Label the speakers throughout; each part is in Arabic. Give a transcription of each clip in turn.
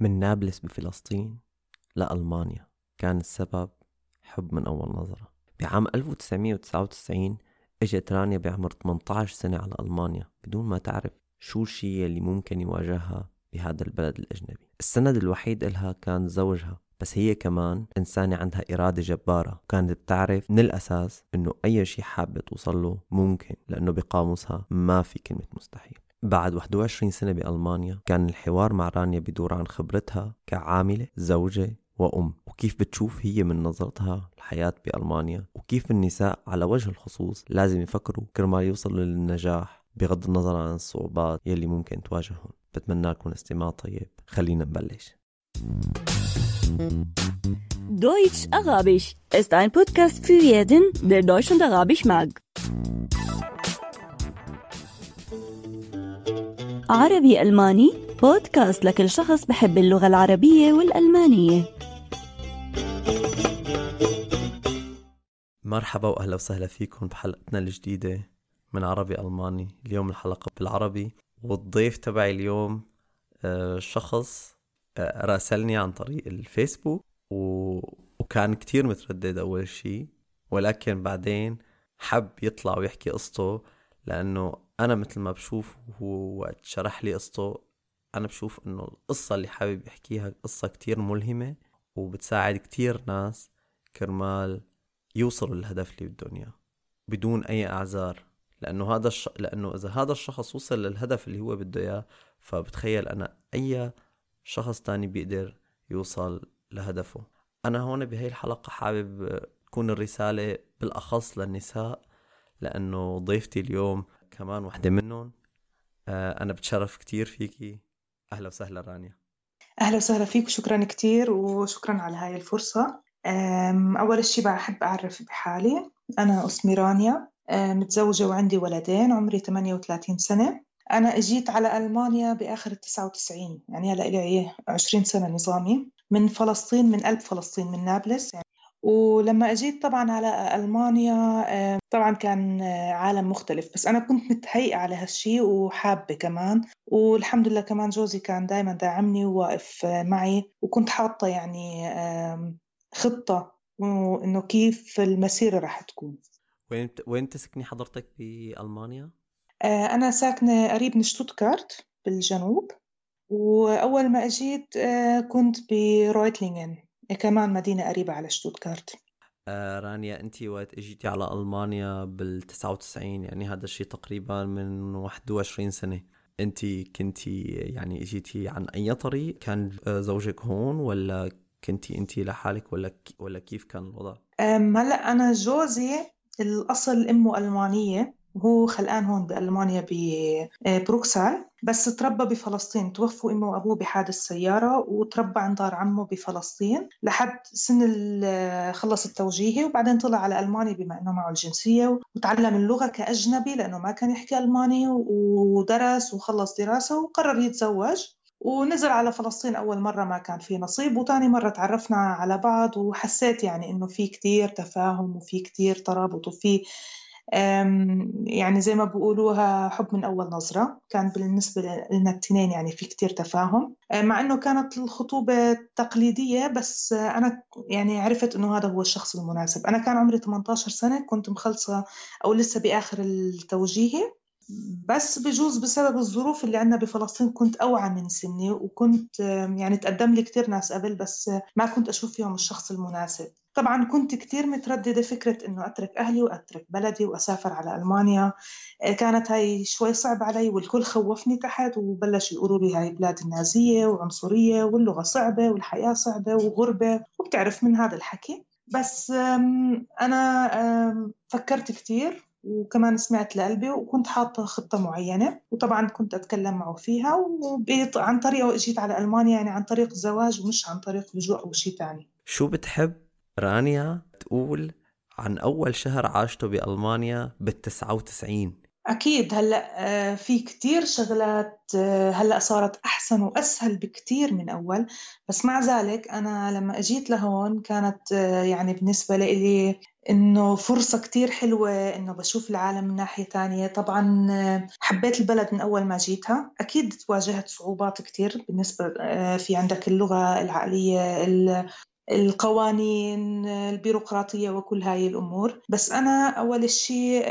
Speaker 1: من نابلس بفلسطين لألمانيا. كان السبب حب من أول نظرة. بعام 1999 إجت رانيا بعمر 18 سنة على ألمانيا بدون ما تعرف شو الشيء اللي ممكن يواجهها بهذا البلد الأجنبي. السند الوحيد إلها كان زوجها بس هي كمان إنسانة عندها إرادة جبارة. كانت بتعرف من الأساس إنه أي شيء حابة توصل له ممكن لأنه بقاموسها ما في كلمة مستحيل. بعد 21 سنة بألمانيا كان الحوار مع رانيا بدور عن خبرتها كعاملة زوجة وأم. وكيف بتشوف هي من نظرتها الحياة بألمانيا؟ وكيف النساء على وجه الخصوص لازم يفكروا كرمال يوصلوا للنجاح بغض النظر عن الصعوبات يلي ممكن تواجههم. بتمنى لكم استماع طيب. خلينا نبلش.
Speaker 2: Deutsch Arabisch ist ein Podcast für jeden, der Deutsch und Arabisch mag. عربي. ألماني. بودكاست لكل شخص بحب اللغة العربية والألمانية.
Speaker 1: مرحبا وأهلا وسهلا فيكم بحلقتنا الجديدة من عربي ألماني. اليوم الحلقة بالعربي والضيف تبعي اليوم آه، شخص آه، راسلني عن طريق الفيسبوك و... وكان كتير متردد أول شي ولكن بعدين حب يطلع ويحكي قصته لأنه أنا مثل ما بشوف وقت شرح لي قصته أنا بشوف إنه القصة اللي حابب يحكيها قصة كتير ملهمة وبتساعد كتير ناس كرمال يوصلوا للهدف اللي بدهم إياه بدون أي أعذار. لأنه هذا الش... لأنه إذا هذا الشخص وصل للهدف اللي هو بده إياه فبتخيل أنا أي شخص تاني بيقدر يوصل لهدفه. أنا هون بهي الحلقة حابب تكون الرسالة بالأخص للنساء لأنه ضيفتي اليوم كمان وحدة منهم. آه، أنا بتشرف كتير فيكي. أهلا وسهلا رانيا.
Speaker 3: أهلا وسهلا فيك وشكرا كتير وشكرا على هاي الفرصة. أول شي بحب أعرف بحالي. أنا أسمي رانيا. متزوجة وعندي ولدين عمري 38 سنة. أنا أجيت على ألمانيا بآخر ال 99 يعني هلأ لي 20 سنة نظامي. من فلسطين من قلب فلسطين من نابلس. يعني ولما أجيت طبعا على ألمانيا أم، طبعا كان أه، عالم مختلف بس أنا كنت متهيئة على هالشي وحابة كمان والحمد لله كمان جوزي كان دايما داعمني وواقف أه، معي وكنت حاطة يعني أم، خطة إنه كيف المسيرة راح تكون
Speaker 1: وين وين تسكني حضرتك بألمانيا؟
Speaker 3: آه، أنا ساكنة قريب من شتوتغارت بالجنوب وأول ما أجيت آه، كنت برويتلينغن كمان مدينة قريبة على شتوتغارت.
Speaker 1: آه رانيا انت وقت اجيتي على ألمانيا بال 99 يعني هذا الشيء تقريبا من 21 سنة. انت كنتي يعني اجيتي عن أي طريق؟ كان آه، زوجك هون ولا كنتي انت لحالك ولا ولا كيف كان الوضع؟
Speaker 3: هلأ أنا جوزي الأصل أمه ألمانية. وهو خلقان هون بألمانيا ببروكسال بس تربى بفلسطين. توفوا أمه وأبوه بحادث سيارة وتربى عند دار عمه بفلسطين لحد سن ال- خلص التوجيهي وبعدين طلع على ألمانيا بما أنه معه الجنسية وتعلم اللغة كأجنبي لأنه ما كان يحكي ألماني ودرس وخلص دراسة وقرر يتزوج ونزل على فلسطين أول مرة ما كان في نصيب وتاني مرة تعرفنا على بعض وحسيت يعني إنه في كتير تفاهم وفي كتير ترابط وفي يعني زي ما بيقولوها حب من أول نظرة. كان بالنسبة لنا التنين يعني في كتير تفاهم. أه، مع إنه كانت الخطوبة تقليدية بس أه، أنا يعني عرفت إنه هذا هو الشخص المناسب. أنا كان عمري 18 سنة كنت مخلصة أو لسه بآخر التوجيهي. بس بجوز بسبب الظروف اللي عندنا بفلسطين كنت أوعى من سني وكنت يعني تقدم لي كتير ناس قبل بس ما كنت أشوف فيهم الشخص المناسب. طبعا كنت كتير مترددة فكرة إنه أترك أهلي وأترك بلدي وأسافر على ألمانيا. آه، كانت هاي شوي صعب علي والكل خوفني تحت وبلش يقولوا لي هاي بلاد النازية وعنصرية واللغة صعبة والحياة صعبة وغربة وبتعرف من هذا الحكي. بس أنا فكرت كتير وكمان سمعت لقلبي وكنت حاطة خطة معينة وطبعا كنت أتكلم معه فيها وبيط... عن طريقه إجيت على ألمانيا يعني عن طريق الزواج ومش عن طريق لجوء أو شيء تاني.
Speaker 1: شو بتحب رانيا تقول عن أول شهر عاشته بألمانيا بال 99
Speaker 3: أول أكيد. هلأ آه، في كتير شغلات آه، هلأ صارت أحسن وأسهل بكتير من أول. بس مع ذلك أنا لما أجيت لهون كانت آه، يعني بالنسبة لي إنه فرصة كتير حلوة إنه بشوف العالم من ناحية تانية. طبعا حبيت البلد من أول ما جيتها. أكيد واجهت صعوبات كتير بالنسبة في عندك اللغة العقلية القوانين البيروقراطية وكل هاي الأمور. بس أنا أول شيء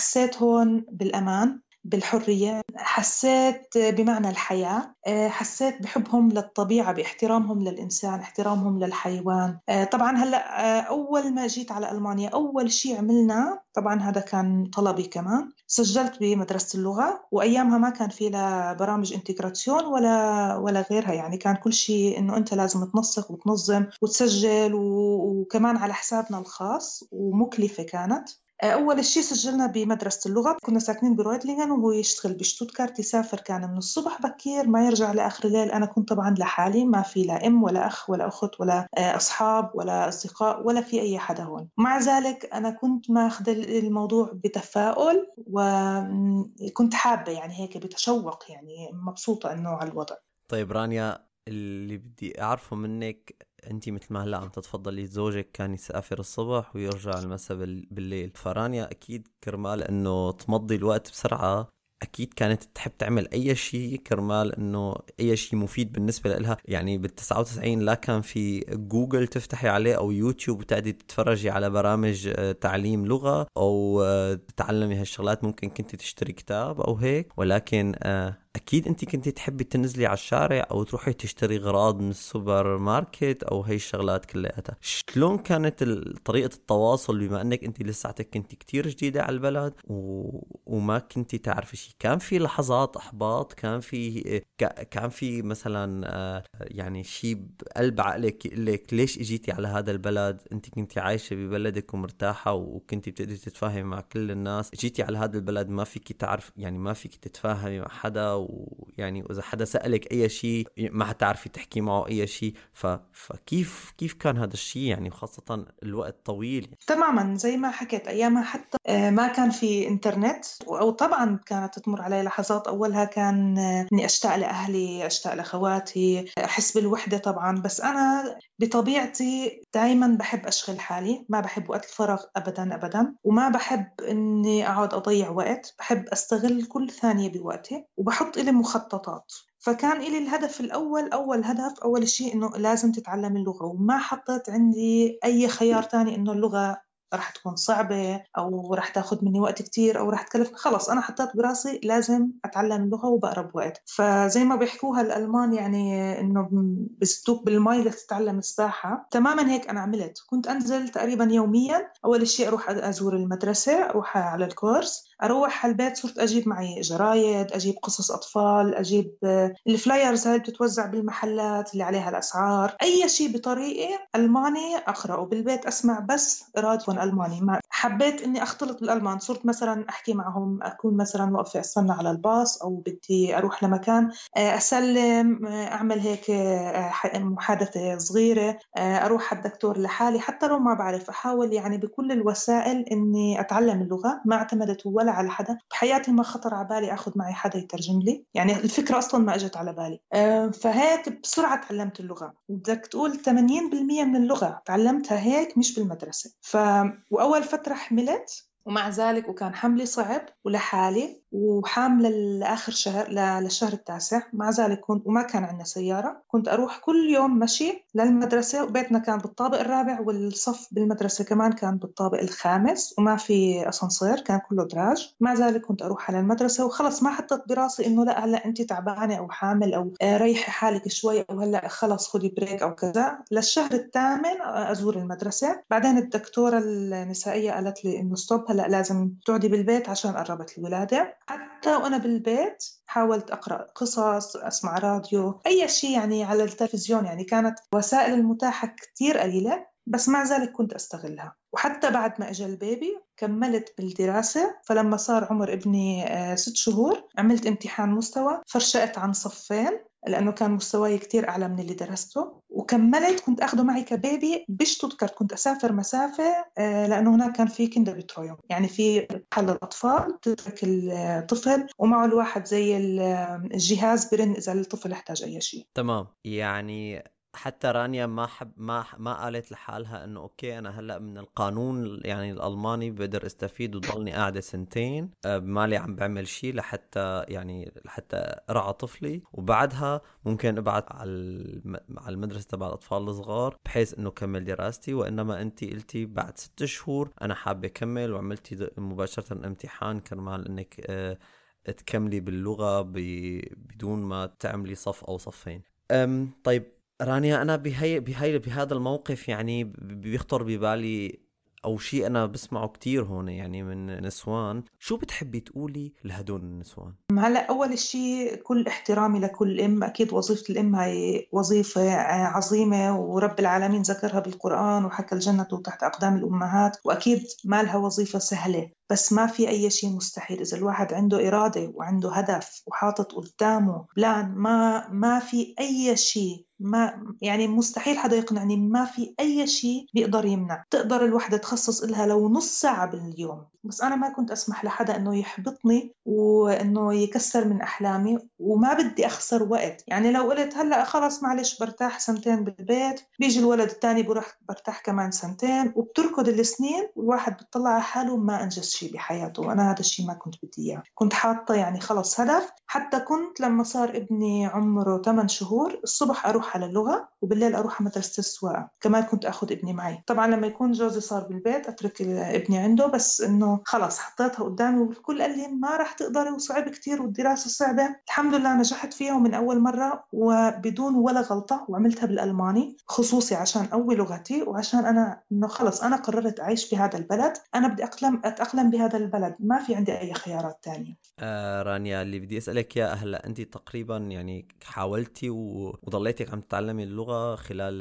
Speaker 3: حسيت هون بالأمان بالحرية حسيت بمعنى الحياة آه، حسيت بحبهم للطبيعة باحترامهم للإنسان احترامهم للحيوان. آه، طبعا هلأ أول ما جيت على ألمانيا أول شيء عملنا طبعا هذا كان طلبي كمان سجلت بمدرسة اللغة وأيامها ما كان في لا برامج انتجراسيون ولا ولا غيرها. يعني كان كل شيء إنه أنت لازم تنسق وتنظم وتسجل وكمان على حسابنا الخاص ومكلفة كانت. أول شيء سجلنا بمدرسة اللغة. كنا ساكنين برويدلينغن وهو يشتغل بشتوتكارت يسافر كان من الصبح بكير ما يرجع لآخر الليل. أنا كنت طبعا لحالي ما في لا أم ولا أخ ولا أخت ولا آه، أصحاب ولا أصدقاء ولا في أي حدا هون. مع ذلك أنا كنت ماخذ الموضوع بتفاؤل وكنت حابة يعني هيك بتشوق يعني مبسوطة إنه على الوضع.
Speaker 1: طيب رانيا اللي بدي أعرفه منك انت مثل ما هلأ عم تتفضلي زوجك كان يسافر الصبح ويرجع المساء بالليل. فرانيا أكيد كرمال إنه تمضي الوقت بسرعة. أكيد كانت تحب تعمل أي شيء كرمال إنه أي شيء مفيد بالنسبة لها يعني بال 99 لا كان في جوجل تفتحي عليه أو يوتيوب وتقعدي تتفرجي على برامج آه، تعليم لغة أو آه، تتعلمي هالشغلات. ممكن كنت تشتري كتاب أو هيك. ولكن آه، أكيد انت كنت تحبي تنزلي على الشارع أو تروحي تشتري أغراض من السوبر ماركت أو هي الشغلات كلياتها. شلون كانت طريقة التواصل بما أنك انت لساتك كنت كتير جديدة على البلد و... وما كنت تعرفي شيء كان في لحظات إحباط؟ كان في كان في مثلا آه، يعني شيء بقلب عقلك يقول لك ليش إجيتي على هذا البلد؟ انت كنت عايشة ببلدك ومرتاحة وكنت بتقدري تتفاهمي مع كل الناس. جيتي على هذا البلد ما فيك تعرف يعني ما فيك تتفاهمي مع حدا ويعني واذا حدا سألك أي شيء ما حتعرفي تحكي معه أي شيء ف... فكيف كيف كان هذا الشيء؟ يعني خاصة الوقت طويل.
Speaker 3: تماما زي ما حكيت أيامها حتى آه، ما كان في إنترنت أو طبعا كانت تمر علي لحظات. أولها كان آه، إني أشتاق لأهلي أشتاق لأخواتي أحس بالوحدة طبعا. بس أنا بطبيعتي دائما بحب أشغل حالي. ما بحب وقت الفراغ ابدا ابدا. وما بحب إني أقعد أضيع وقت. بحب أستغل كل ثانية بوقتي. وبحط لي مخططات. فكان لي الهدف الأول أول هدف أول شيء إنه لازم تتعلم اللغة. وما حطيت عندي أي خيار تاني إنه اللغة راح تكون صعبة أو راح تاخذ مني وقت كتير أو راح تكلف. خلص أنا حطيت براسي لازم أتعلم اللغة وبقرب وقت. فزي ما بيحكوها الألمان يعني إنه بستوك بالمي لتتعلم السباحة. تماما هيك أنا عملت. كنت أنزل تقريبا يوميا. أول شيء أروح أزور المدرسة أروح على الكورس. أروح على البيت صرت أجيب معي جرايد أجيب قصص أطفال أجيب ال flyers هاي بتتوزع بالمحلات اللي عليها الأسعار. أي شيء بطريقه ألماني أقرأه. بالبيت أسمع بس راديو ألماني. ما حبيت إني أختلط بالألمان. صرت مثلا أحكي معهم أكون مثلا واقفة أستنى على الباص أو بدي أروح لمكان آه، أسلم آه، أعمل هيك آه، محادثة صغيرة أروح على الدكتور لحالي. حتى لو ما بعرف أحاول يعني بكل الوسائل إني أتعلم اللغة. ما اعتمدت ولا على حدا. بحياتي ما خطر على بالي أخذ معي حدا يترجم لي. يعني الفكرة أصلا ما إجت على بالي. فهيك بسرعة تعلمت اللغة. بدك تقول 80% من اللغة تعلمتها هيك مش بالمدرسة. ف وأول فترة حملت ومع ذلك وكان حملي صعب ولحالي وحاملة لآخر شهر للشهر التاسع. مع ذلك كنت وما كان عندنا سيارة. كنت أروح كل يوم مشي للمدرسة وبيتنا كان بالطابق الرابع والصف بالمدرسة كمان كان بالطابق الخامس وما في أسانسير كان كله دراج. مع ذلك كنت أروح على المدرسة وخلص ما حطيت براسي إنه لا هلأ أنت تعبانة أو حامل أو ريحي حالك شوي أو هلأ خلص خدي break أو كذا. للشهر الثامن أزور المدرسة. بعدين الدكتورة النسائية قالت لي إنه stop هلأ لازم تقعدي بالبيت عشان قربت الولادة. حتى وأنا بالبيت حاولت أقرأ قصص أسمع راديو أي شيء يعني على التلفزيون يعني كانت وسائل المتاحة كثير قليلة بس مع ذلك كنت أستغلها. وحتى بعد ما اجى البيبي كملت بالدراسة فلما صار عمر ابني آه، ست شهور عملت امتحان مستوى فرشقت عن صفين لأنه كان مستواي كتير أعلى من اللي درسته. وكملت كنت أخده معي كبيبي بشتوتكارت كنت أسافر مسافة آه، لأنه هناك كان في كندر بترويوم يعني في محل الأطفال تترك الطفل ومعه الواحد زي الجهاز برن إذا الطفل احتاج أي شيء.
Speaker 1: تمام. يعني حتى رانيا ما حب ما ما قالت لحالها إنه okay أنا هلأ من القانون يعني الألماني بقدر استفيد وضلني قاعدة سنتين آه، مالي عم بعمل شيء لحتى يعني لحتى ارعى طفلي. وبعدها ممكن أبعث على على المدرسة تبع الأطفال الصغار بحيث إنه كمل دراستي. وإنما انت قلتي بعد ست شهور أنا حابة أكمل وعملتي مباشرة امتحان كرمال إنك آه، تكملي باللغة بدون ما تعملي صف أو صفين. طيب رانيا أنا بهي بهي بهذا الموقف يعني بيخطر ببالي أو شيء أنا بسمعه كتير هون يعني من نسوان. شو بتحبي تقولي لهدول النسوان؟
Speaker 3: هلأ أول شيء كل احترامي لكل أم أكيد وظيفة الأم هي وظيفة عظيمة ورب العالمين ذكرها بالقرآن وحكى الجنة تحت أقدام الأمهات وأكيد ما لها وظيفة سهلة. بس ما في أي شيء مستحيل. إذا الواحد عنده إرادة وعنده هدف وحاطط قدامه بلان ما ما في أي شيء ما يعني مستحيل حدا يقنعني ما في أي شيء بيقدر يمنع. تقدر الوحدة تخصص لها لو نص ساعة باليوم. بس أنا ما كنت أسمح لحدا إنه يحبطني وإنه يكسر من أحلامي وما بدي أخسر وقت. يعني لو قلت هلأ خلص معلش برتاح سنتين بالبيت بيجي الولد الثاني بروح برتاح كمان سنتين وبتركض السنين والواحد بيطلع على حاله ما أنجز شيء بحياته. وأنا هذا الشيء ما كنت بدي إياه. كنت حاطة يعني خلص هدف. حتى كنت لما صار ابني عمره 8 شهور الصبح أروح على اللغة وبالليل أروح على مدرسة السواقة. كمان كنت أخذ ابني معي. طبعا لما يكون جوزي صار بالبيت أترك ابني عنده. بس إنه خلص حطيتها قدامي والكل قال لي ما راح تقدري وصعب كثير والدراسة صعبة. الحمد لله نجحت فيها ومن أول مرة وبدون ولا غلطة وعملتها بالألماني خصوصي عشان أول لغتي وعشان أنا إنه خلص أنا قررت أعيش في هذا البلد. أنا بدي أتأقلم بهذا البلد ما في عندي أي خيارات تانية.
Speaker 1: آه رانيا اللي بدي أسألك يا هلا أنت تقريبا يعني حاولتي وضليتي عم تتعلمي اللغة خلال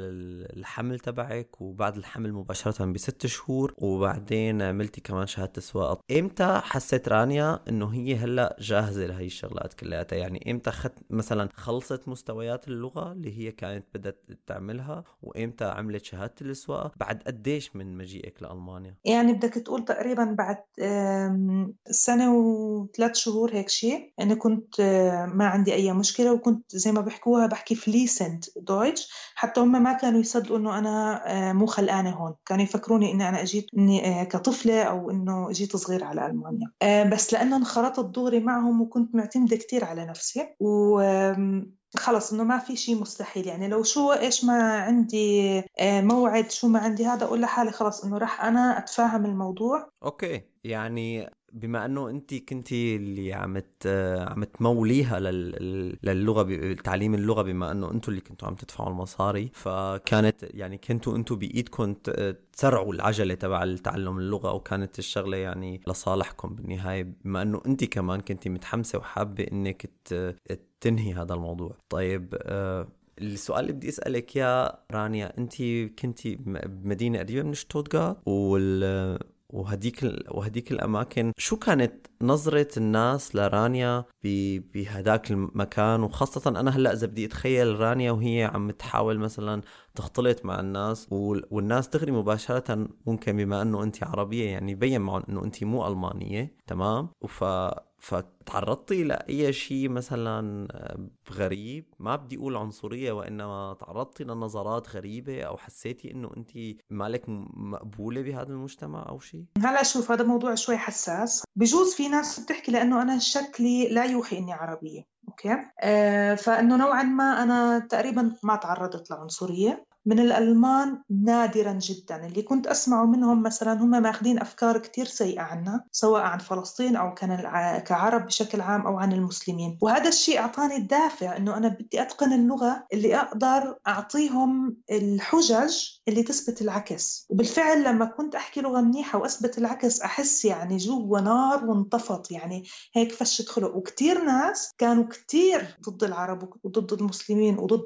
Speaker 1: الحمل تبعك وبعد الحمل مباشرة بست شهور وبعدين عملتي كمان شهادة السواقة إمتى حسيت رانيا إنه هي هلا جاهزة لهي الشغلات كلياتها؟ يعني إمتى خد مثلا خلصت مستويات اللغة اللي هي كانت بدها تعملها وإمتى عملت شهادة السواقة؟ بعد قديش من مجيئك لألمانيا؟
Speaker 3: يعني بدك تقول تقريبا بعد سنة وثلاث شهور هيك شيء أنا كنت ما عندي أي مشكلة وكنت زي ما بحكوها بحكي fließend Deutsch حتى هم ما كانوا يصدقوا إنه أنا مو خلقانة هون. كانوا يفكروني إني أنا أجيت إني كطفلة أو إنه أجيت صغير على ألمانيا. بس لأنه انخرطت دغري معهم وكنت معتمدة كتير على نفسي. و خلص إنه ما في شيء مستحيل. يعني لو شو إيش ما عندي موعد شو ما عندي هذا أقول لحالي خلص إنه راح أنا أتفاهم الموضوع.
Speaker 1: أوكي. يعني بما إنه انت كنتي اللي عم عم تموليها للغة تعليم اللغة بما إنه أنتم اللي كنتوا عم تدفعوا المصاري فكانت يعني كنتوا أنتم بإيدكم تسرعوا العجلة تبع تعلم اللغة وكانت الشغلة يعني لصالحكم بالنهاية بما إنه انت كمان كنتي متحمسة وحابة إنك تنهي هذا الموضوع. طيب آه، السؤال اللي بدي أسألك يا رانيا أنت كنتي بمدينه قريبة من شتوتغارت وال وهديك وهديك الأماكن. شو كانت نظرة الناس لرانيا بهداك المكان؟ وخاصة أنا هلأ إذا بدي أتخيل رانيا وهي عم تحاول مثلا تختلط مع الناس والناس تغري مباشرة ممكن بما إنه أنت عربية يعني يبين معهم إنه أنت مو ألمانية تمام؟ وف فتعرضتي لأي شيء مثلا غريب؟ ما بدي أقول عنصرية وإنما تعرضتي لنظرات غريبة أو حسيتي إنه أنت مالك مقبولة بهذا المجتمع أو شيء؟
Speaker 3: هلأ شوف هذا موضوع شوي حساس. بجوز في ناس بتحكي لأنه أنا شكلي لا يوحي إني عربية أوكي؟ آه فإنه نوعا ما أنا تقريبا ما تعرضت لعنصرية. من الألمان نادرا جدا. اللي كنت أسمعه منهم مثلا هم ماخذين أفكار كتير سيئة عنا سواء عن فلسطين أو كان كعرب بشكل عام أو عن المسلمين. وهذا الشيء أعطاني الدافع أنه أنا بدي أتقن اللغة اللي أقدر أعطيهم الحجج اللي تثبت العكس. وبالفعل لما كنت أحكي لغة منيحة وأثبت العكس أحس يعني جوا نار وانطفت. يعني هيك فشة خلق وكتير ناس كانوا كتير ضد العرب وضد المسلمين وضد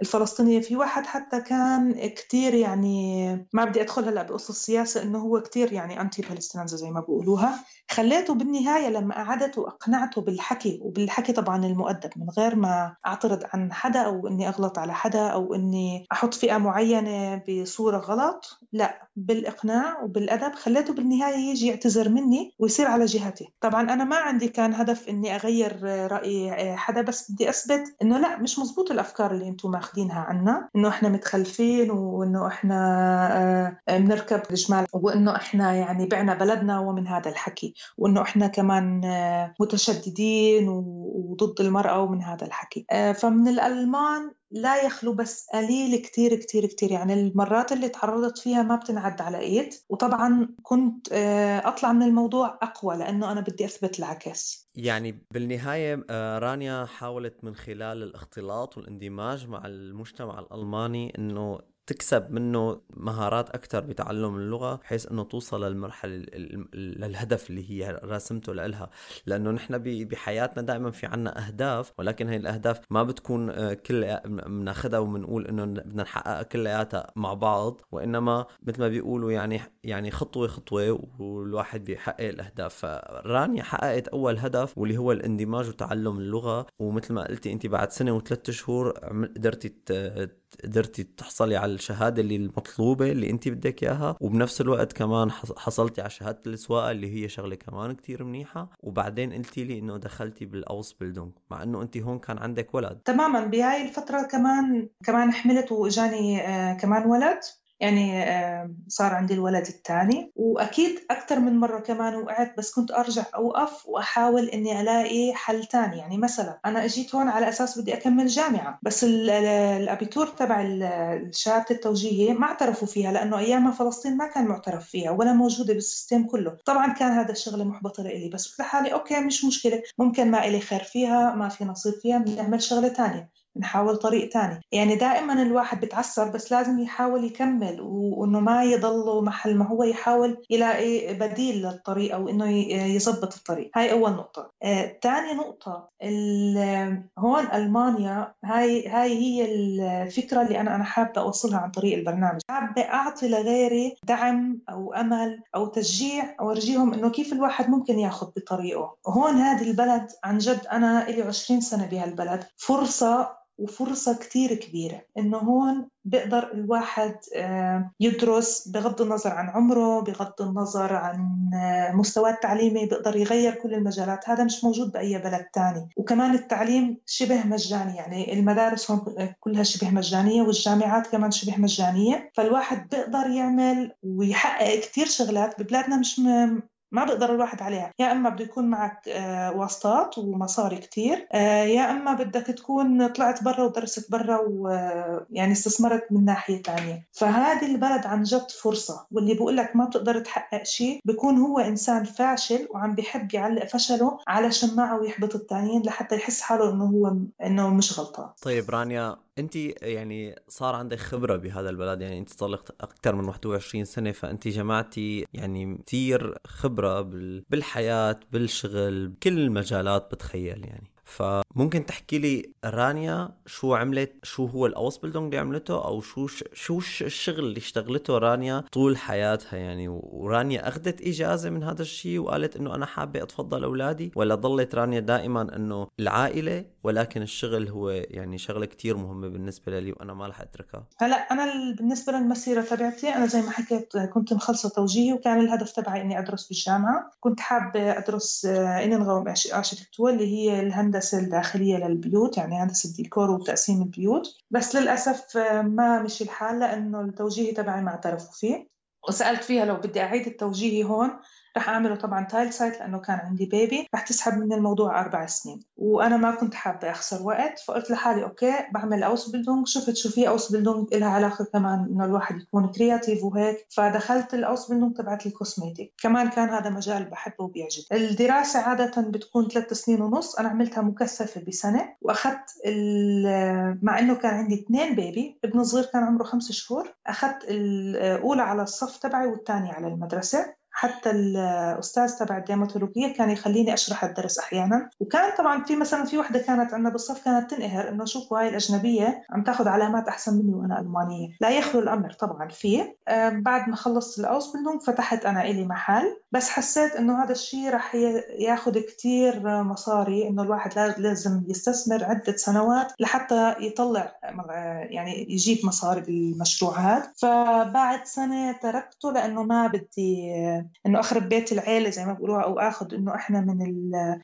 Speaker 3: الفلسطينيين. في واحد حتى كان كتير يعني ما بدي أدخل هلأ بقصة السياسة إنه هو كتير يعني أنتي بالستينزا زي ما بقولوها خليته بالنهاية لما قعدت وأقنعته بالحكي وبالحكي طبعا المؤدب من غير ما أعترض عن حدا أو إني أغلط على حدا أو إني أحط فئة معينة بصورة غلط لا بالإقناع وبالأدب خليته بالنهاية يجي يعتذر مني ويصير على جهتي. طبعا أنا ما عندي كان هدف إني أغير رأي حدا بس بدي أثبت إنه لا مش مزبوط الأفكار اللي أنتم ماخذينها عنا إنه إحنا متخلفين وإنه إحنا آه، بنركب الجمال وإنه إحنا يعني بعنا بلدنا ومن هذا الحكي وإنه إحنا كمان آه، متشددين وضد المرأة ومن هذا الحكي. آه، فمن الألمان لا يخلو بس قليل كتير كتير كتير. يعني المرات اللي تعرضت فيها ما بتنعد على إيد. وطبعا كنت آه، أطلع من الموضوع أقوى لأنه أنا بدي أثبت العكس.
Speaker 1: يعني بالنهاية رانيا حاولت من خلال الاختلاط والإندماج مع المجتمع الألماني أنه تكسب منه مهارات أكثر بتعلم اللغة بحيث إنه توصل للمرحلة للهدف اللي هي راسمته لها لأنه نحن بحياتنا دائما في عنا أهداف ولكن هي الأهداف ما بتكون آه، كل بناخذها وبنقول إنه بدنا نحققها كلياتها مع بعض وإنما مثل ما بيقولوا يعني يعني خطوة خطوة والواحد بيحقق الأهداف. فرانيا حققت أول هدف واللي هو الاندماج وتعلم اللغة. ومثل ما قلتي انت بعد سنة وثلاث شهور قدرتي قدرتي تحصلي على الشهادة اللي المطلوبة اللي انت بدك اياها وبنفس الوقت كمان حصلتي على شهادة السواقة اللي هي شغلة كمان كتير منيحة وبعدين قلتي لي إنه دخلتي بالأوس بيلدونج مع إنه أنت هون كان عندك ولد.
Speaker 3: تماما. بهاي الفترة كمان كمان حملت وإجاني آه كمان ولد. يعني صار عندي الولد الثاني. وأكيد أكثر من مرة كمان وقعت بس كنت أرجع أوقف وأحاول إني ألاقي حل ثاني يعني مثلا أنا أجيت هون على أساس بدي أكمل جامعة بس الأبيتور تبع شهاده التوجيهية ما اعترفوا فيها لأنه ايامها فلسطين ما كان معترف فيها ولا موجودة بال system كله. طبعا كان هذا الشغله محبطة لإلي بس قلت لحالي okay مش مشكلة ممكن ما إلي خير فيها ما في نصيب فيها بنعمل شغلة ثانية نحاول طريق تاني. يعني دائما الواحد بتعثر بس لازم يحاول يكمل وإنه ما يضل محل ما هو يحاول يلاقي بديل للطريق أو إنه يظبط الطريق. هاي أول نقطة. آه، تاني نقطة هون ألمانيا هاي هاي هي الفكرة اللي أنا أنا حابة أوصلها عن طريق البرنامج. حابة أعطي لغيري دعم أو أمل أو تشجيع أورجيهم إنه كيف الواحد ممكن ياخذ بطريقه. هون هذه البلد عن جد أنا لي 20 سنة بهالبلد فرصة وفرصة كتير كبيرة إنه هون بيقدر الواحد آه، يدرس بغض النظر عن عمره بغض النظر عن آه، مستواه التعليمي بيقدر يغير كل المجالات. هذا مش موجود بأي بلد تاني. وكمان التعليم شبه مجاني يعني المدارس هون كلها شبه مجانية والجامعات كمان شبه مجانية. فالواحد بيقدر يعمل ويحقق كتير شغلات. ببلادنا مش ما بيقدر الواحد عليها. يا إما بده يكون معك آه، واسطات ومصاري كتير آه، يا إما بدك تكون طلعت برا ودرست برا ويعني استثمرت من ناحية ثانية فهذه البلد عن جد فرصة. واللي بقول لك ما بتقدر تحقق شيء بيكون هو إنسان فاشل وعم بيحب يعلق فشله على شماعة ويحبط الثانيين لحتى يحس حاله إنه هو إنه مش غلطان.
Speaker 1: طيب رانيا أنت يعني صار عندك خبرة بهذا البلد يعني أنت لك أكثر من 21 سنة فأنت جمعتي يعني كثير خبرة بالحياة بالشغل بكل المجالات بتخيل يعني. فممكن تحكي لي رانيا شو عملت؟ شو هو الأوس بيلدونج اللي عملته؟ أو شو شو الشغل اللي اشتغلته رانيا طول حياتها يعني؟ ورانيا أخذت إجازة من هذا الشيء وقالت إنه أنا حابة أتفضل أولادي ولا ضلت رانيا دائما إنه العائلة ولكن الشغل هو يعني شغلة كتير مهمة بالنسبة لي وأنا ما رح أتركها.
Speaker 3: هلا أنا بالنسبة للمسيرة تبعتي أنا زي ما حكيت كنت مخلصة توجيهي وكان الهدف تبعي إني أدرس بالجامعة. كنت حابة أدرس Innenraumarchitektur اللي هي الهندسة الداخليه للبيوت يعني هندسه الديكور وتقسيم البيوت. بس للأسف ما مشي الحال لأنه التوجيهي تبعي ما اعترفوا فيه. وسألت فيها لو بدي أعيد التوجيهي هون رح أعمله طبعا Teilzeit لأنه كان عندي baby رح تسحب من الموضوع أربع سنين. وأنا ما كنت حابة أخسر وقت فقلت لحالي okay بعمل Ausbildung شفت شو في Ausbildung لها علاقة كمان إنه الواحد يكون kreativ وهيك. فدخلت ال Ausbildung تبعت ال Kosmetik كمان كان هذا مجال بحبه وبيعجبني. الدراسة عادة بتكون ثلاث سنين ونص. أنا عملتها مكثفة بسنة. وأخذت مع إنه كان عندي اثنين بيبي ابن صغير كان عمره خمس شهور. أخذت الاولى على الصف تبعي والثانية على المدرسة. حتى الأستاذ تبع الديماتولوجية كان يخليني أشرح الدرس أحيانا. وكان طبعا في مثلا في وحدة كانت عندنا بالصف كانت تنقهر إنه شوفوا هاي الأجنبية عم تاخذ علامات أحسن مني وأنا ألمانية. لا يخلو الأمر طبعا فيه. بعد ما خلصت الاوسبيلدونج فتحت أنا إلي محل. بس حسيت إنه هذا الشيء رح ياخذ كثير مصاري إنه الواحد لازم يستثمر عدة سنوات لحتى يطلع يعني يجيب مصاري بالمشروع هذا فبعد سنة تركته لأنه ما بدي إنه أخرب بيت العيلة زي ما بيقولوها أو آخذ إنه إحنا من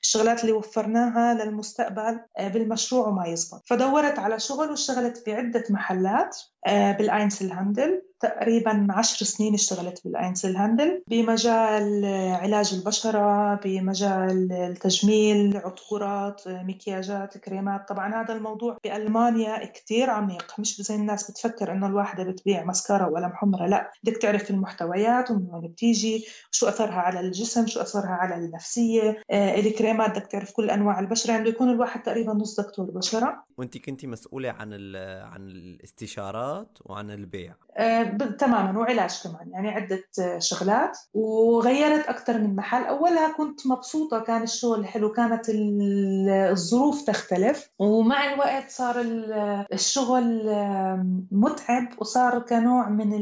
Speaker 3: الشغلات اللي وفرناها للمستقبل آه، بالمشروع وما يزبط. فدورت على شغل واشتغلت في عدة محلات آه، بال Einzelhandel تقريبا عشر سنين اشتغلت بال Einzelhandel بمجال علاج البشرة بمجال التجميل عطورات مكياجات كريمات. طبعا هذا الموضوع بألمانيا كتير عميق. مش زي الناس بتفكر إنه الواحدة بتبيع مسكرة ولا حمرة لا بدك تعرف المحتويات ومن وين بتيجي شو أثرها على الجسم شو أثرها على النفسية. آه الكريمات بدك تعرف كل أنواع البشرة. يعني بيكون الواحد تقريبا نص دكتور بشرة.
Speaker 1: وانت كنتي مسؤولة عن عن الاستشارات وعن البيع.
Speaker 3: آه تماما وعلاج كمان يعني عدة شغلات. وغيرت أكثر من محل. أولها كنت مبسوطة كان الشغل حلو كانت الظروف تختلف. ومع الوقت صار الشغل متعب وصار كنوع من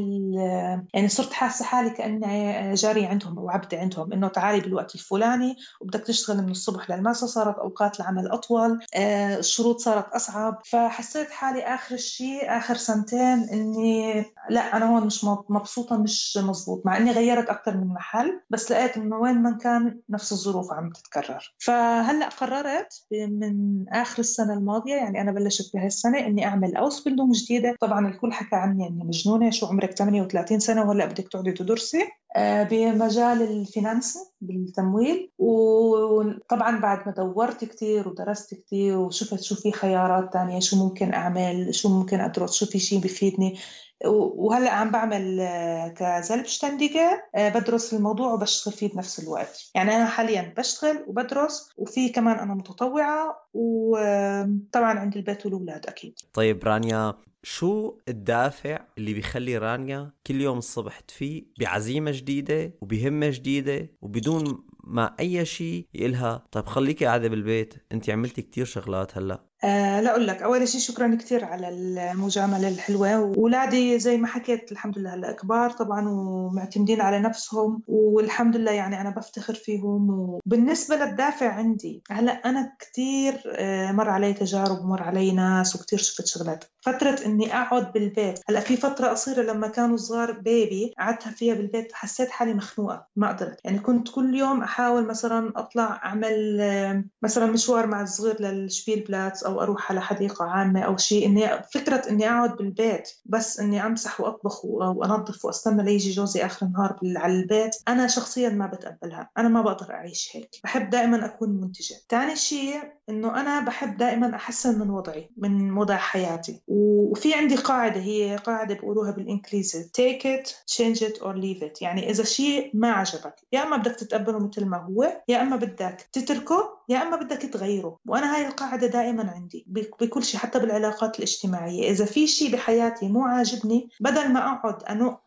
Speaker 3: يعني صرت حاسة حالي كأني جارية عندهم أو عبدة عندهم إنه تعالي بالوقت الفلاني وبدك تشتغل من الصبح للمساء صارت أوقات العمل أطول آه، الشروط صارت أصعب. فحسيت حالي آخر الشيء آخر سنتين إني لا أنا هون مش مبسوطة مش مزبوط مع إني غيرت أكثر من محل بس لقيت إنه وين ما كان نفس الظروف عم تتكرر. فهلأ قررت من آخر السنة الماضية يعني أنا بلشت بهالسنة السنة إني أعمل Ausbildung جديدة. طبعا الكل حكى عني إني مجنونة شو عمرك 38 سنة وهلأ بدك تقعدي تدرسي؟ آه، بمجال ال finance بالتمويل. وطبعا بعد ما دورت كثير ودرست كثير وشفت شو في خيارات تانية شو ممكن أعمل شو ممكن أدرس شو في شيء بفيدني. وهلأ عم بعمل آه، ك Selbstständige آه، بدرس الموضوع وبشتغل فيه بنفس الوقت. يعني أنا حاليا بشتغل وبدرس وفي كمان أنا متطوعة وطبعا عندي البيت والأولاد أكيد.
Speaker 1: طيب رانيا شو الدافع اللي بيخلي رانيا كل يوم الصبح تفيق بعزيمة جديدة وبهمة جديدة وبدون ما أي شيء يقلها طيب خليكي قاعدة بالبيت أنت عملتي كتير شغلات هلأ؟
Speaker 3: أه لا أقول لك. أول شيء شكرا كثير على المجاملة الحلوة. وأولادي زي ما حكيت الحمد لله هلا كبار طبعا ومعتمدين على نفسهم. والحمد لله يعني أنا بفتخر فيهم. وبالنسبة للدافع عندي هلأ أنا كثير آه، مر علي تجارب ومر علي ناس وكثير شفت شغلات. فترة إني أقعد بالبيت هلأ في فترة قصيرة لما كانوا صغار بيبي قعدتها فيها بالبيت حسيت حالي مخنوقة ما قدرت. يعني كنت كل يوم أحاول مثلا أطلع أعمل آه، مثلا مشوار مع الصغير للشبيل بلاتس أو أروح على حديقة عامة أو شيء إني فكرة إني أقعد بالبيت بس إني أمسح وأطبخ وأنظف وأستنى ليجي جوزي آخر النهار على البيت أنا شخصيا ما بتقبلها أنا ما بقدر أعيش هيك بحب دائما أكون منتجة. ثاني شيء إنه أنا بحب دائما أحسن من وضعي من وضع حياتي. وفي عندي قاعدة هي قاعدة بيقولوها بالإنجليزي take it change it or leave it. يعني إذا شيء ما عجبك يا أما بدك تتقبله مثل ما هو يا أما بدك تتركه يا أما بدك تغيره. وأنا هاي القاعدة دائما عندي بكل شيء حتى بالعلاقات الاجتماعية. إذا في شيء بحياتي مو عاجبني بدل ما أقعد أنق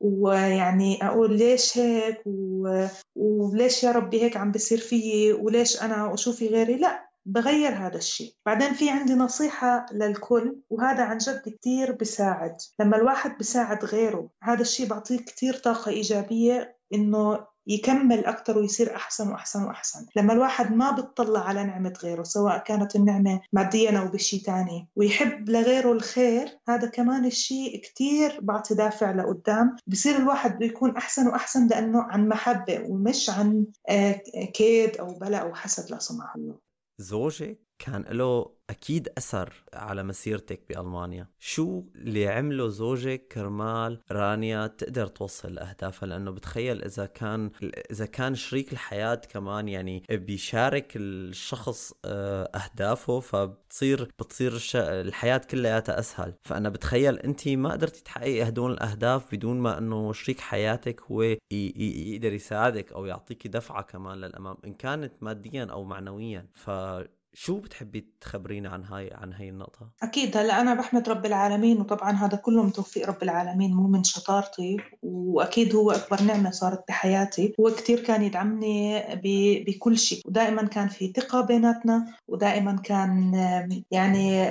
Speaker 3: ويعني أقول ليش هيك و... وليش يا ربي هيك عم بصير فيي وليش أنا وشوفي غيري؟ لا بغير هذا الشيء. بعدين في عندي نصيحة للكل وهذا عن جد كتير بساعد لما الواحد بساعد غيره هذا الشيء بعطيه كتير طاقة إيجابية إنه يكمل أكثر ويصير أحسن وأحسن وأحسن. لما الواحد ما بتطلع على نعمة غيره سواء كانت النعمة ماديا أو بشيء تاني ويحب لغيره الخير هذا كمان الشيء كتير بعطي دافع لقدام. بصير الواحد بيكون أحسن وأحسن لأنه عن محبة ومش عن آه، كيد أو بلاء أو حسد لا سمح الله.
Speaker 1: زوجك كان له أكيد أثر على مسيرتك بألمانيا. شو اللي عمله زوجك كرمال رانيا تقدر توصل لأهدافها؟ لأنه بتخيل إذا كان إذا كان شريك الحياة كمان يعني بيشارك الشخص آه، أهدافه فبتصير بتصير الحياة كلياتها أسهل. فأنا بتخيل أنت ما قدرتي تحققي هدول الأهداف بدون ما أنه شريك حياتك هو يقدر يساعدك أو يعطيك دفعة كمان للأمام إن كانت ماديا أو معنويا. ف شو بتحبي تخبرينا عن هاي عن هاي النقطة؟
Speaker 3: أكيد هلأ أنا بحمد رب العالمين وطبعا هذا كله من توفيق رب العالمين مو من شطارتي وأكيد هو أكبر نعمة صارت بحياتي. هو كتير كان يدعمني بكل شيء ودائما كان في ثقة بيناتنا ودائما كان يعني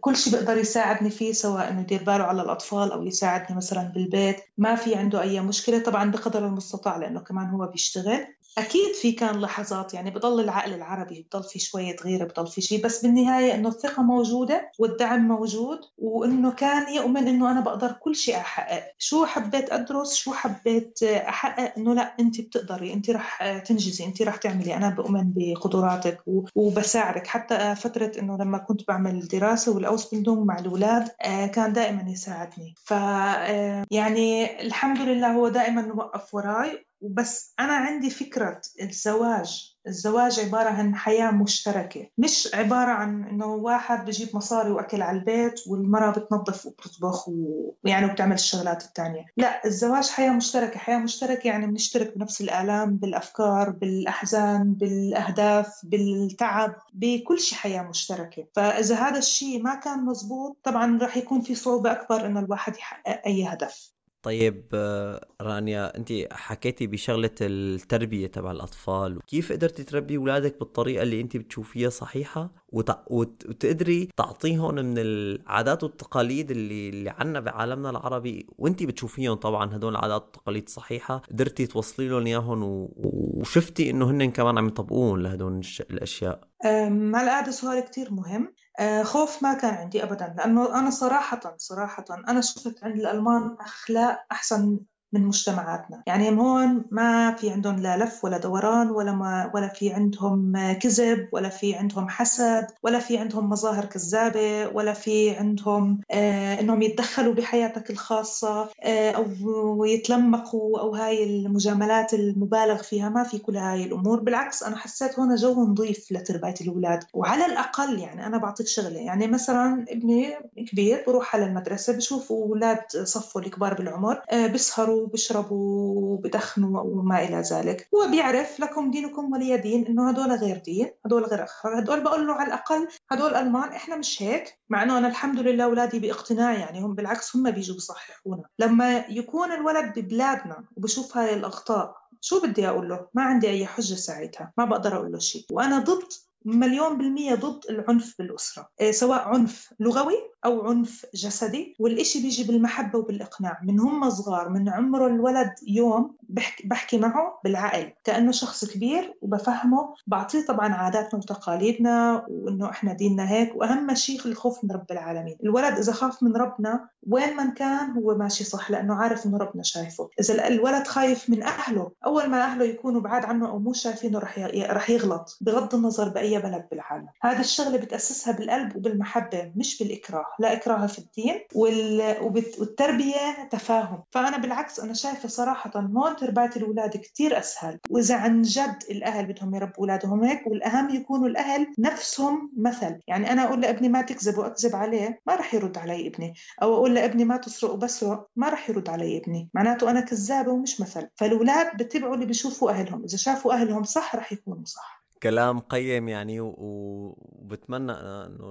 Speaker 3: كل شيء بيقدر يساعدني فيه سواء إنه يدير باله على الأطفال أو يساعدني مثلا بالبيت. ما في عنده أي مشكلة طبعا بقدر المستطاع لأنه كمان هو بيشتغل. أكيد في كان لحظات يعني بضل العقل العربي بضل في شوية غيرة بضل في شيء بس بالنهاية إنه الثقة موجودة والدعم موجود وإنه كان يؤمن إنه أنا بقدر كل شيء أحقق. شو حبيت أدرس؟ شو حبيت أحقق؟ إنه لا أنت بتقدري أنت رح تنجزي أنت رح تعملي. أنا بؤمن بقدراتك وبساعدك. حتى فترة إنه لما كنت بعمل دراسة والأوسبلدونج مع الأولاد آه، كان دائما يساعدني. ف آه، يعني الحمد لله هو دائما وقف وراي وبس أنا عندي فكرة الزواج الزواج عبارة عن حياة مشتركة. مش عبارة عن إنه واحد بجيب مصاري وأكل على البيت والمرأة بتنظف وبتطبخ ويعني وبتعمل الشغلات الثانية لا الزواج حياة مشتركة. حياة مشتركة يعني بنشترك بنفس الآلام بالأفكار بالأحزان بالأهداف بالتعب. بكل شيء حياة مشتركة. فإذا هذا الشيء ما كان مزبوط طبعا راح يكون في صعوبة أكبر إنه الواحد يحقق أي هدف.
Speaker 1: طيب آه، رانيا انت حكيتي بشغلة التربية تبع الأطفال كيف قدرتي تربي اولادك بالطريقة اللي انت بتشوفيها صحيحة؟ وت... وتقدري تعطيهم من العادات والتقاليد اللي اللي عنا بعالمنا العربي وانت بتشوفيهم طبعا هدول العادات والتقاليد صحيحة قدرتي توصلي لهم إياهم و... وشفتي إنه هن كمان عم يطبقوهم لهدول الأشياء.
Speaker 3: هلا هذا سؤال كتير مهم. آه، خوف ما كان عندي أبدا لأنه أنا صراحة صراحة أنا شفت عند الألمان أخلاق أحسن من مجتمعاتنا. يعني هون ما في عندهم لا لف ولا دوران ولا ما ولا في عندهم كذب ولا في عندهم حسد ولا في عندهم مظاهر كذابة ولا في عندهم آه إنهم يتدخلوا بحياتك الخاصة آه أو يتلمقوا أو هاي المجاملات المبالغ فيها. ما في كل هاي الأمور. بالعكس أنا حسيت هون جو نظيف لتربية الأولاد. وعلى الأقل يعني أنا بعطيك شغلة. يعني مثلا ابني كبير بروح على المدرسة بشوف أولاد صفه الكبار بالعمر آه بيسهروا وبيشربوا وبدخنوا وما إلى ذلك. هو بيعرف لكم دينكم ولي دين إنه هدول غير دين هدول غير أخر هدول بقول له على الأقل هدول ألمان إحنا مش هيك؟ مع إنه أنا الحمد لله أولادي باقتناع يعني هم بالعكس هم بيجوا بيصححونا. لما يكون الولد ببلادنا وبشوف هاي الأخطاء شو بدي أقول له؟ ما عندي أي حجة ساعتها ما بقدر أقول له شيء. وأنا ضد مليون بالمية ضد العنف بالأسرة إيه، سواء عنف لغوي أو عنف جسدي والإشي بيجي بالمحبة وبالإقناع. من هم صغار من عمر الولد يوم بحكي, بحكي معه بالعقل. كأنه شخص كبير وبفهمه. بعطيه طبعا عاداتنا وتقاليدنا وإنه إحنا ديننا هيك. وأهم شيء الخوف من رب العالمين. الولد إذا خاف من ربنا وين ما كان هو ماشي صح لأنه عارف إنه ربنا شايفه. إذا الولد خايف من أهله أول ما أهله يكونوا بعاد عنه أو مو شايفينه رح رح يغلط بغض النظر بأي بلد بالعالم. هذه الشغلة بتأسسها بالقلب وبالمحبة مش بالإكراه. لا إكراه في الدين والتربية تفاهم. فأنا بالعكس أنا شايفة صراحة هون تربية الأولاد كتير أسهل. وإذا عن جد الأهل بدهم يربوا أولادهم هيك والأهم يكونوا الأهل نفسهم مثل. يعني أنا أقول لأبني ما تكذب وأكذب عليه ما رح يرد علي ابني. أو أقول لأبني ما تسرق وبسرق ما رح يرد علي ابني. معناته أنا كذابة ومش مثل. فالأولاد بتبعوا اللي بيشوفوا أهلهم. إذا شافوا أهلهم صح رح يكونوا صح.
Speaker 1: كلام قيم يعني وبتمنى إنه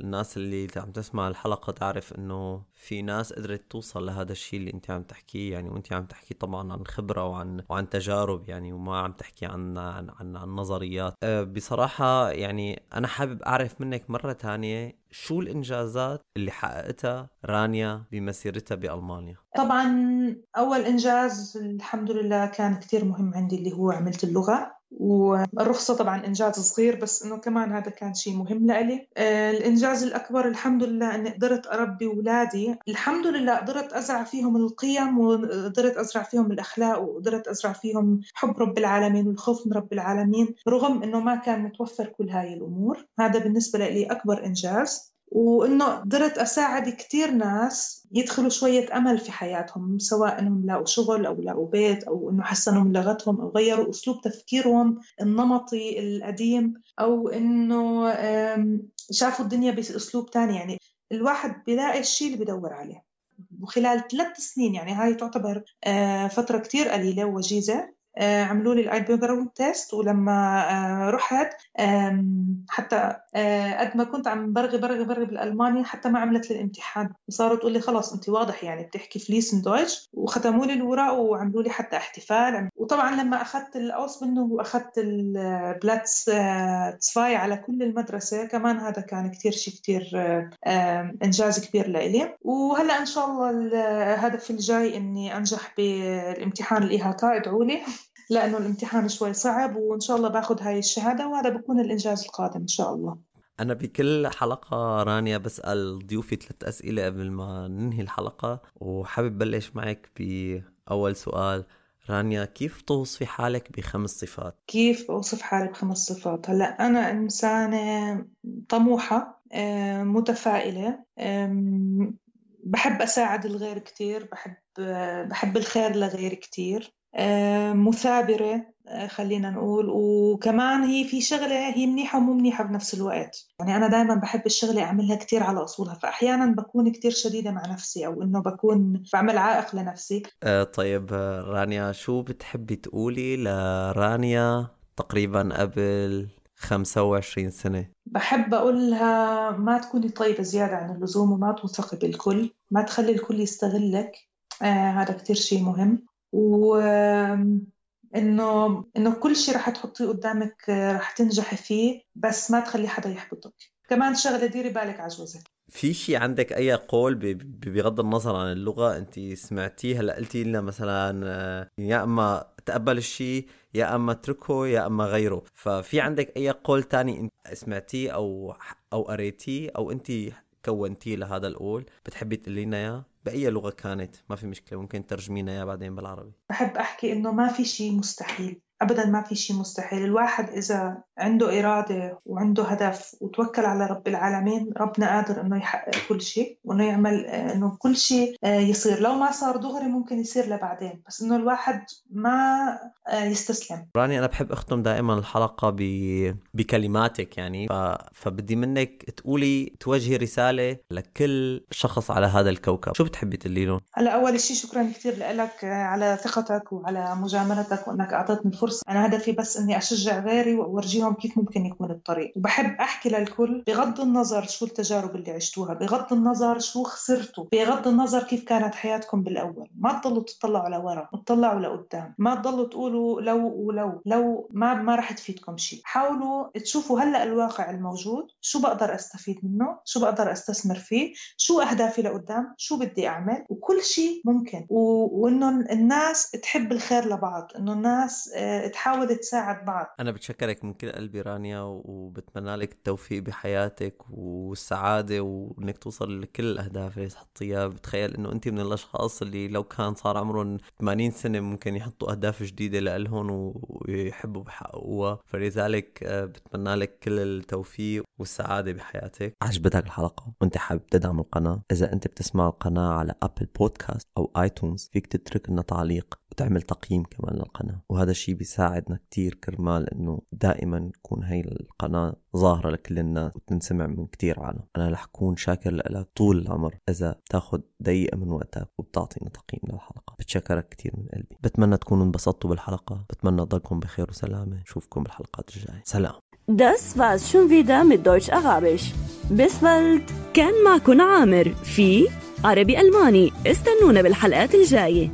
Speaker 1: الناس اللي عم تسمع الحلقة تعرف إنه في ناس قدرت توصل لهذا الشيء اللي أنت عم تحكيه يعني وأنت عم تحكي طبعا عن خبرة وعن وعن تجارب يعني وما عم تحكي عن عن عن, عن نظريات. أه، بصراحة يعني أنا حابب أعرف منك مرة ثانية شو الإنجازات اللي حققتها رانيا بمسيرتها بألمانيا؟
Speaker 3: طبعا أول إنجاز الحمد لله كان كثير مهم عندي اللي هو عملت اللغة. والرخصة طبعا إنجاز صغير بس إنه كمان هذا كان شيء مهم لإلي. آه الإنجاز الأكبر الحمد لله إني قدرت أربي أولادي الحمد لله قدرت أزرع فيهم القيم وقدرت أزرع فيهم الأخلاق وقدرت أزرع فيهم حب رب العالمين والخوف من رب العالمين رغم إنه ما كان متوفر كل هاي الأمور. هذا بالنسبة لي أكبر إنجاز. وإنه قدرت أساعد كثير ناس يدخلوا شوية أمل في حياتهم سواء إنهم لاقوا شغل أو لاقوا بيت أو إنه حسنوا من لغتهم أو غيروا أسلوب تفكيرهم النمطي القديم أو إنه شافوا الدنيا بأسلوب ثاني يعني الواحد بيلاقي الشيء اللي بدور عليه. وخلال ثلاث سنين يعني هاي تعتبر آه، فترة كتير قليلة ووجيزة عملوا لي الاي تيست ولما آه، رحت حتى آه، قد ما كنت عم برغي برغي برغي بالالماني حتى ما عملت لي الامتحان. وصاروا تقول لي خلص انت واضح يعني بتحكي فليسن دويتش. وختموا لي الوراق وعملوا لي حتى احتفال. وطبعا لما أخذت الأوس منه وأخذت البلاتس تسفاي على كل المدرسة كمان هذا كان كثير شيء كثير إنجاز كبير لإلي. وهلأ إن شاء الله الهدف الجاي إني أنجح بالامتحان الايهاتا ادعوا لي. لأنه الامتحان شوي صعب وإن شاء الله باخذ هاي الشهادة وهذا بكون الإنجاز القادم إن شاء الله
Speaker 1: أنا بكل حلقة رانيا بسأل ضيوفي ثلاث أسئلة قبل ما ننهي الحلقة وحابب بلش معك بأول سؤال رانيا كيف توصفي حالك بخمس صفات؟
Speaker 3: كيف بوصف حالي بخمس صفات؟ هلأ أنا إنسانة طموحة متفائلة بحب أساعد الغير كتير بحب بحب الخير لغيري كتير مثابرة خلينا نقول. وكمان هي في شغلة هي منيحة ومو منيحة بنفس الوقت. يعني أنا دائما بحب الشغلة أعملها كتير على أصولها. فأحيانا بكون كتير شديدة مع نفسي أو إنه بكون بعمل عائق لنفسي.
Speaker 1: أه طيب رانيا شو بتحبي تقولي لرانيا تقريبا قبل 25 سنة؟
Speaker 3: بحب أقولها ما تكوني طيبة زيادة عن اللزوم وما توثقي بالكل. ما تخلي الكل يستغلك. آه هذا كتير شيء مهم. و إنه انه كل شيء رح تحطيه قدامك رح تنجحي فيه بس ما تخلي حدا يحبطك. كمان شغلة ديري بالك على جوزك.
Speaker 1: في شيء عندك أي قول بغض النظر عن اللغة انت سمعتيه هلا قلتي لنا مثلا آه، يا أما تقبل الشيء يا أما اتركه يا أما غيره. ففي عندك أي قول تاني أنت سمعتيه أو أو قريتيه أو انت كونتيه لهذا القول؟ بتحبي تقولي لنا إياه؟ بأي لغة كانت؟ ما في مشكلة ممكن ترجمينا اياه بعدين بالعربي.
Speaker 3: بحب أحكي إنه ما في شيء مستحيل. ابدا ما في شيء مستحيل. الواحد إذا عنده إرادة وعنده هدف وتوكل على رب العالمين ربنا قادر إنه يحقق كل شيء وإنه يعمل إنه كل شيء آه، يصير. لو ما صار دغري ممكن يصير لبعدين. بس إنه الواحد ما آه، يستسلم.
Speaker 1: راني أنا بحب أختم دائما الحلقة ب... بكلماتك يعني. ف... فبدي منك تقولي توجهي رسالة لكل شخص على هذا الكوكب. شو بتحبي تقولي لهم؟
Speaker 3: هلا أول شيء شكرا كثير لك على ثقتك وعلى مجاملتك وإنك أعطيتني الفرصة الفرصة أنا هدفي بس إني أشجع غيري وأورجيهم كيف ممكن يكون الطريق. وبحب أحكي للكل بغض النظر شو التجارب اللي عشتوها بغض النظر شو خسرتوا بغض النظر كيف كانت حياتكم بالأول. ما تضلوا تطلعوا لورا تطلعوا لقدام. ما تضلوا تقولوا لو ولو لو ما ما رح تفيدكم شيء. حاولوا تشوفوا هلأ الواقع الموجود شو بقدر أستفيد منه شو بقدر أستثمر فيه شو أهدافي لقدام شو بدي أعمل. وكل شيء ممكن. و... وإنه الناس تحب الخير لبعض إنه الناس آه، تحاول تساعد بعض.
Speaker 1: أنا بتشكرك من كل قلبي رانيا وبتمنى لك التوفيق بحياتك والسعادة وإنك توصل لكل الأهداف اللي تحطيها. بتخيل إنه أنت من الأشخاص اللي لو كان صار عمرهم 80 سنة ممكن يحطوا أهداف جديدة لإلهم ويحبوا بحققوها. فلذلك آه، بتمنى لك كل التوفيق والسعادة بحياتك. عجبتك الحلقة؟ وأنت حابب تدعم القناة؟ إذا أنت بتسمع القناة على أبل بودكاست أو آيتونز فيك تترك لنا تعليق وتعمل تقييم كمان للقناة. وهذا الشيء بيساعدنا كتير كرمال إنه دائما تكون هاي القناة ظاهرة لكل الناس وتنسمع من كتير عالم. أنا رح كون شاكر لك طول العمر إذا بتاخد دقيقة من وقتك وبتعطينا تقييم للحلقة. بتشكرك كتير من قلبي. بتمنى تكونوا انبسطتوا بالحلقة. بتمنى تضلكم بخير وسلامة. نشوفكم بالحلقات الجاية. سلام.
Speaker 2: Das war's schon wieder mit Deutsch-Arabisch. Bis bald. كان معكم عامر في عربي ألماني استنونا بالحلقات الجاية